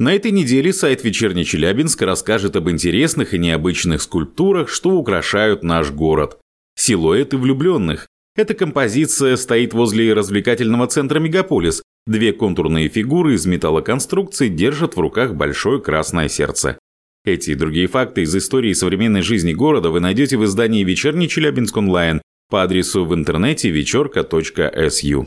На этой неделе сайт «Вечерний Челябинск» расскажет об интересных и необычных скульптурах, что украшают наш город. Силуэты влюбленных. Эта композиция стоит возле развлекательного центра «Мегаполис». Две контурные фигуры из металлоконструкции держат в руках большое красное сердце. Эти и другие факты из истории современной жизни города вы найдете в издании «Вечерний Челябинск онлайн» по адресу в интернете вечерка.су.